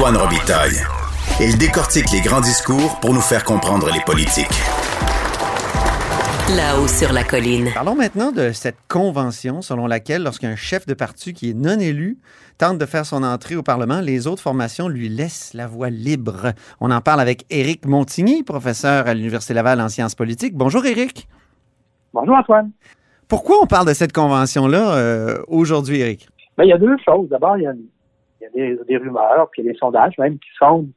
Antoine Robitaille. Il décortique les grands discours pour nous faire comprendre les politiques. Là-haut sur la colline. Parlons maintenant de cette convention selon laquelle, lorsqu'un chef de parti qui est non élu tente de faire son entrée au Parlement, les autres formations lui laissent la voie libre. On en parle avec Éric Montigny, professeur à l'Université Laval en sciences politiques. Bonjour Éric. Bonjour Antoine. Pourquoi on parle de cette convention-là euh, aujourd'hui, Éric? Ben, il y a deux choses. D'abord, il y a, des, rumeurs, puis il y a des sondages même qui sondent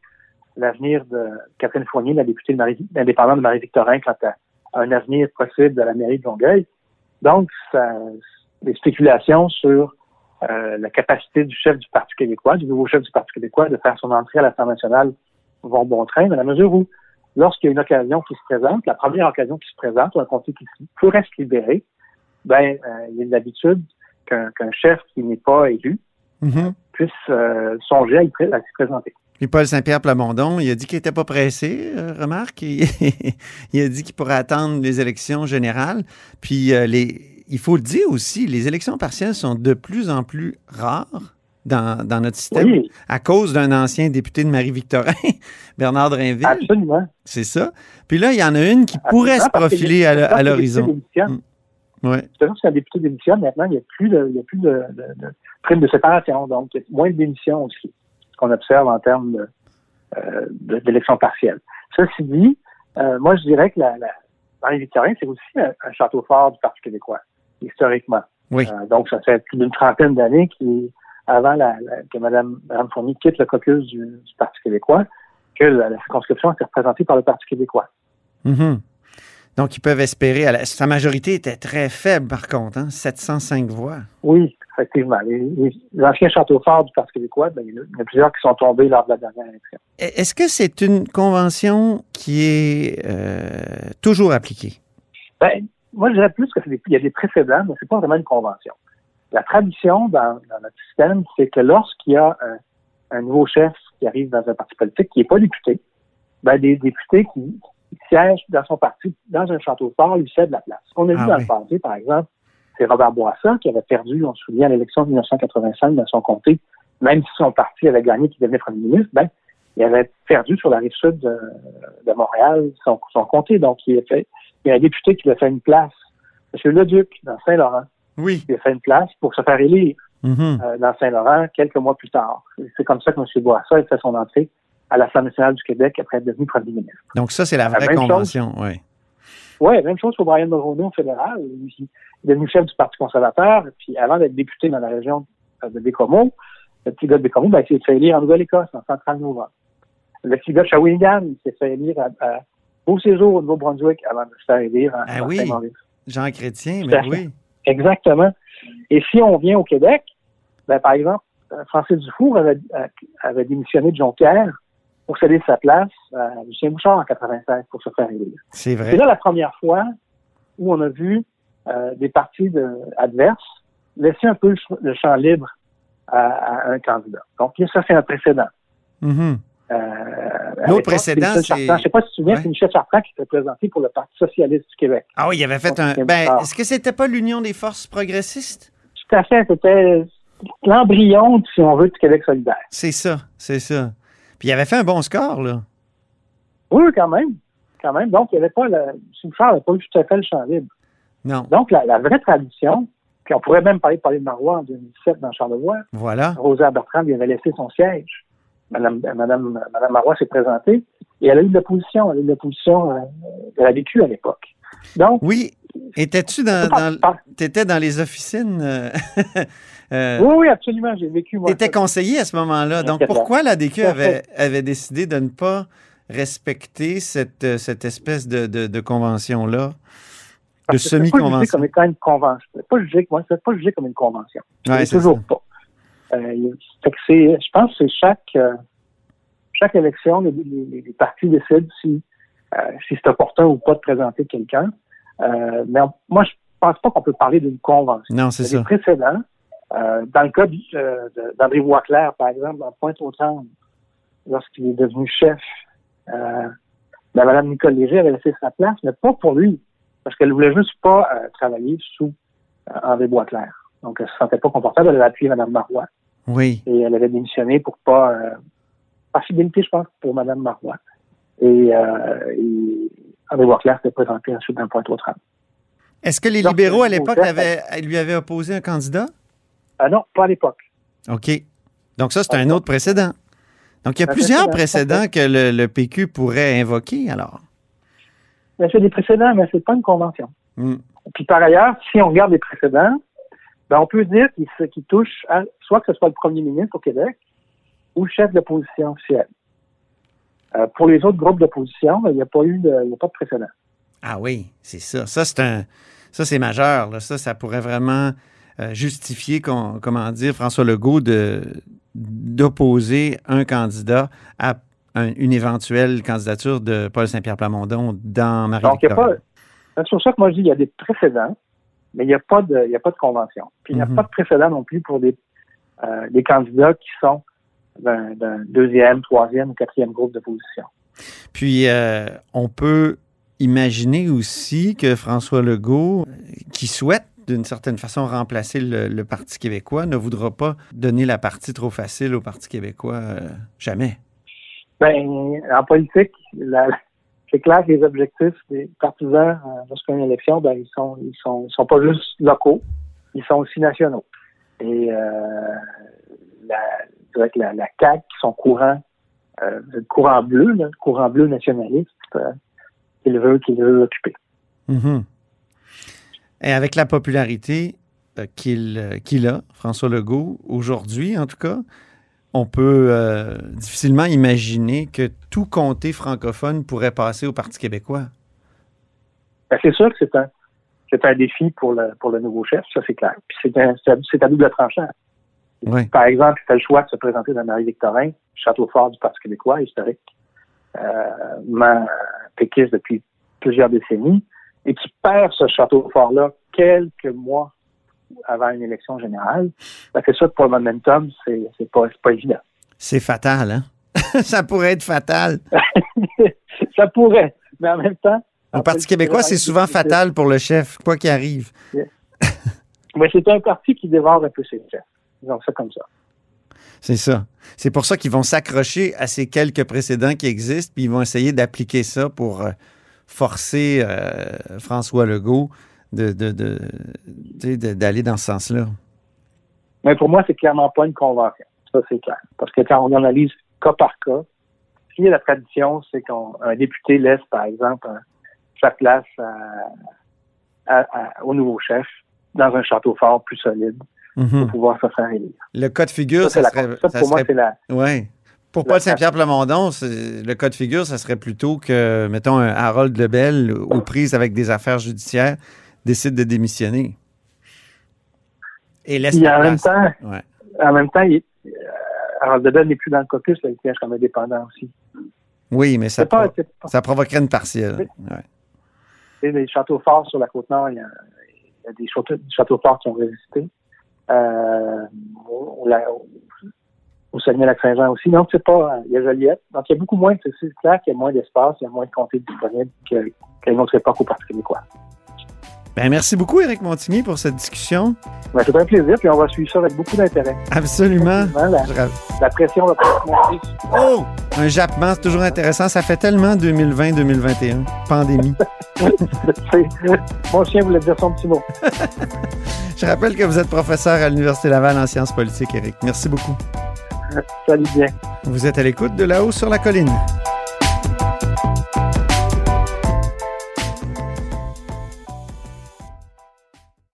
l'avenir de Catherine Fournier, la députée de indépendante de Marie-Victorin, quant à un avenir possible de la mairie de Longueuil. Donc, ça, des spéculations sur euh, la capacité du chef du Parti québécois, du nouveau chef du Parti québécois, de faire son entrée à l'Assemblée nationale vont bon train, dans la mesure où, lorsqu'il y a une occasion qui se présente, la première occasion qui se présente, ou un comté qui pourrait se libérer, ben, euh, il y a l'habitude qu'un chef qui n'est pas élu mm-hmm. Puisse euh, songer à, y à s'y présenter. Puis Paul Saint-Pierre Plamondon, il a dit qu'il n'était pas pressé, euh, remarque. Il, a dit qu'il pourrait attendre les élections générales. Puis euh, les, il faut le dire aussi, les élections partielles sont de plus en plus rares dans, notre système à cause d'un ancien député de Marie-Victorin, Bernard Drinville. Absolument. C'est ça. Puis là, il y en a une qui pourrait se profiler à, l'horizon. Ouais. C'est qu'un député démissionne, maintenant, il n'y a plus de, il y a plus de, de, prime de séparation, donc il y a moins de démissions aussi qu'on observe en termes euh, d'élections partielles. Ceci dit, euh, moi, je dirais que la, la Marie-Victorin, c'est aussi un, château fort du Parti québécois, historiquement. Oui. Euh, donc, ça fait plus d'une trentaine d'années avant la, que Mme, Mme Fournier quitte le caucus du, Parti québécois, que la, circonscription était représentée par le Parti québécois. Mm-hmm. Donc, ils peuvent espérer. Sa majorité était très faible, par contre, hein? 705 voix. Oui, effectivement. Les, anciens châteaux forts du Parti québécois, ben, il y en a plusieurs qui sont tombés lors de la dernière élection. Est-ce que c'est une convention qui est euh, toujours appliquée? Ben, moi, je dirais plus qu'il y a des précédents, mais ce n'est pas vraiment une convention. La tradition dans, notre système, c'est que lorsqu'il y a un, nouveau chef qui arrive dans un parti politique qui n'est pas député, ben, des députés qui, siègent dans son parti, dans un château fort, lui cèdent la place. Ce qu'on a vu ah dans le passé, par exemple, c'est Robert Bourassa qui avait perdu, on se souvient, à l'élection de 1985 dans son comté, même si son parti avait gagné, qu'il devenait premier ministre, ben, il avait perdu sur la rive sud de, Montréal son, comté. Donc, il, a fait, il y a un député qui lui a fait une place, M. Leduc, dans Saint-Laurent. Oui. Il a fait une place pour se faire élire mm-hmm. euh, dans Saint-Laurent quelques mois plus tard. C'est comme ça que M. Bourassa a fait son entrée à l'Assemblée nationale du Québec après être devenu premier ministre. Donc, ça, c'est la vraie convention, oui. Oui, même chose pour Brian Mulroney au fédéral. Il est devenu chef du Parti conservateur, puis avant d'être député dans la région de Bécomo, le petit gars de Bécomo, ben, il s'est fait élire en Nouvelle-Écosse, en centrale novembre. Le petit gars de Shawinigan, il s'est fait élire à, Beau Séjour au Nouveau-Brunswick avant de se faire élire en, ah oui, Jean Chrétien, mais oui. Exactement. Et si on vient au Québec, ben, par exemple, Francis Dufour avait, avait démissionné de Jonquière pour céder sa place à Lucien Bouchard en 96 pour se faire élire. C'est vrai. C'est là la première fois où on a vu euh, des partis adverses laisser un peu le champ libre à, un candidat. Donc, ça, c'est un précédent. Euh, L'autre précédent, c'est... Je ne sais pas si tu te souviens, c'est Michel Chartrand qui s'était présenté pour le Parti socialiste du Québec. Ah oui, il avait fait un... Ben, est-ce que c'était pas l'Union des forces progressistes? Tout à fait. C'était l'embryon, si on veut, du Québec solidaire. C'est ça, c'est ça. Puis il avait fait un bon score, là. Oui, quand même. Quand même. Donc, il n'y avait pas le. N'avait pas eu tout à fait le champ libre. Non. Donc, la, vraie tradition, puis on pourrait même parler de Pauline Marois en 2007 dans Charlevoix. Voilà. Rosa Bertrand lui avait laissé son siège. Madame, Madame, Madame Marois s'est présentée et elle a eu de l'opposition. Elle a eu de l'opposition euh, de la vécu à l'époque. Donc. Oui. Étais-tu dans, dans étais dans les officines? Euh, euh, oui, oui, absolument. J'ai vécu. Tu étais conseiller à ce moment-là. Donc, pourquoi la DQ avait, avait décidé de ne pas respecter cette, cette espèce de, de, convention-là? De semi-convention. C'est pas une convention. Pas jugé, moi, c'est pas jugé comme une convention. Ouais, toujours pas. Euh, je pense que c'est chaque, chaque élection, les, les, les partis décident si, euh, si c'est opportun ou pas de présenter quelqu'un. Euh, mais on- moi, je pense pas qu'on peut parler d'une convention. Non, c'est ça. des précédents. Euh, dans le cas euh, d'André Boisclair, par exemple, dans Pointe-aux-Trembles, lorsqu'il est devenu chef, euh, ben, Mme Nicole Léger avait laissé sa place, mais pas pour lui, parce qu'elle voulait juste pas euh, travailler sous André Boisclair. Donc, elle se sentait pas confortable. Elle avait appuyé Mme Marois Oui. et elle avait démissionné pour pas par fidélité, je pense, pour Mme Marois. Et, et André Boisclair s'est présenté ensuite dans Pointe-aux-Trembles. Est-ce que les libéraux, à le l'époque, lui avaient opposé un candidat? Ah non, pas à l'époque. OK. Donc ça, c'est un autre précédent. Donc, il y a plusieurs précédent, précédents que le, le PQ pourrait invoquer, alors. Mais c'est des précédents, mais c'est pas une convention. Hmm. Puis par ailleurs, si on regarde les précédents, ben on peut dire qu'ils touchent à soit que ce soit le premier ministre au Québec ou le chef de l'opposition officielle. Euh, pour les autres groupes d'opposition, ben, il n'y a pas eu de, il y a pas de précédent. Ah oui, c'est ça. Ça, c'est un. Ça, c'est majeur. là. Ça, ça pourrait vraiment euh, justifier, comment dire, François Legault de d'opposer un candidat à un- une éventuelle candidature de Paul Saint-Pierre Plamondon dans marie Donc, il y a pas. C'est pour ça que moi je dis qu'il y a des précédents, mais il n'y a pas de, il y a pas de convention. Puis il n'y a Mhm. pas de précédent non plus pour des, euh, des candidats qui sont d'un deuxième, troisième ou quatrième groupe d'opposition. Puis, euh, on peut imaginer aussi que François Legault, euh, qui souhaite d'une certaine façon remplacer le, le Parti québécois, ne voudra pas donner la partie trop facile au Parti québécois. euh, jamais. Ben, en politique, c'est clair que les objectifs des partisans euh, lorsqu'il y a une élection, ben, ils sont, ils sont, ils sont pas juste locaux, ils sont aussi nationaux. Et euh, la, je dirais que la, la CAQ, qui sont courants, euh, le courant bleu, là, le courant bleu nationaliste, euh, qu'il veut, qu'il veut occuper. Mhm. Et avec la popularité euh, qu'il a, François Legault, aujourd'hui en tout cas, on peut euh, difficilement imaginer que tout comté francophone pourrait passer au Parti québécois. Ben, c'est sûr que c'est un, défi pour le, pour le nouveau chef, ça c'est clair. Puis c'est un, c'est à- c'est à double tranchant. Oui. Par exemple, il fait le choix de se présenter dans Marie-Victorin, château fort du Parti québécois, historique, euh, péquiste depuis plusieurs décennies, et qui perd ce château fort-là quelques mois avant une élection générale. Ben, c'est sûr que pour le momentum, c'est, c'est pas, c'est pas évident. C'est fatal, hein? Ça pourrait être fatal. ça pourrait, mais en même temps. Au en Parti québécois, c'est souvent fatal pour le chef, quoi qu'il arrive. Mais c'est un parti qui dévore un peu ses chefs. Disons ça comme ça. C'est ça. C'est pour ça qu'ils vont s'accrocher à ces quelques précédents qui existent, puis ils vont essayer d'appliquer ça pour euh, forcer euh, François Legault de, de- d'aller dans ce sens-là. Mais pour moi, c'est clairement pas une convention. Ça, c'est clair. Parce que quand on analyse cas par cas, est la tradition, c'est qu'un député laisse, par exemple, un- sa place à- à- à- au nouveau chef dans un château fort plus solide Mhm. pour pouvoir se faire élire. Le cas de figure, Ça, la- serait. ça, ça pour moi, c'est la. ouais. Pour Paul Saint-Pierre Plamondon, c'est- le cas de figure, ça serait plutôt que, mettons, un Harold Lebel, aux prises avec des affaires judiciaires, décide de démissionner. Et laisse en même temps, Ouais. en même temps, il, Harold Debel n'est plus dans le caucus, là, il siège comme indépendant aussi. Oui, mais ça, C'est pas, pro- c'est pas- ça provoquerait une partielle. Ouais. Les châteaux forts sur la côte nord, il y a, il y a des châteaux, des châteaux forts qui ont résisté. Euh, au, au, la- au- au Saguenay-Lac-Saint-Jean aussi. Donc, c'est pas. Il y a Joliette. Donc, il y a beaucoup moins. C'est clair qu'il y a moins d'espace, il y a moins de comtés disponibles que- qu'à une autre époque au Parti québécois. Ben, merci beaucoup, Éric Montigny, pour cette discussion. Ben, c'est un plaisir, puis on va suivre ça avec beaucoup d'intérêt. Absolument. La, pression va. Oh! Un jappement, c'est toujours intéressant. Ça fait tellement 2020-2021. Pandémie. Mon chien voulait dire son petit mot. Je rappelle que vous êtes professeur à l'Université Laval en sciences politiques, Éric. Merci beaucoup. Salut bien. Vous êtes à l'écoute de là-haut sur la colline.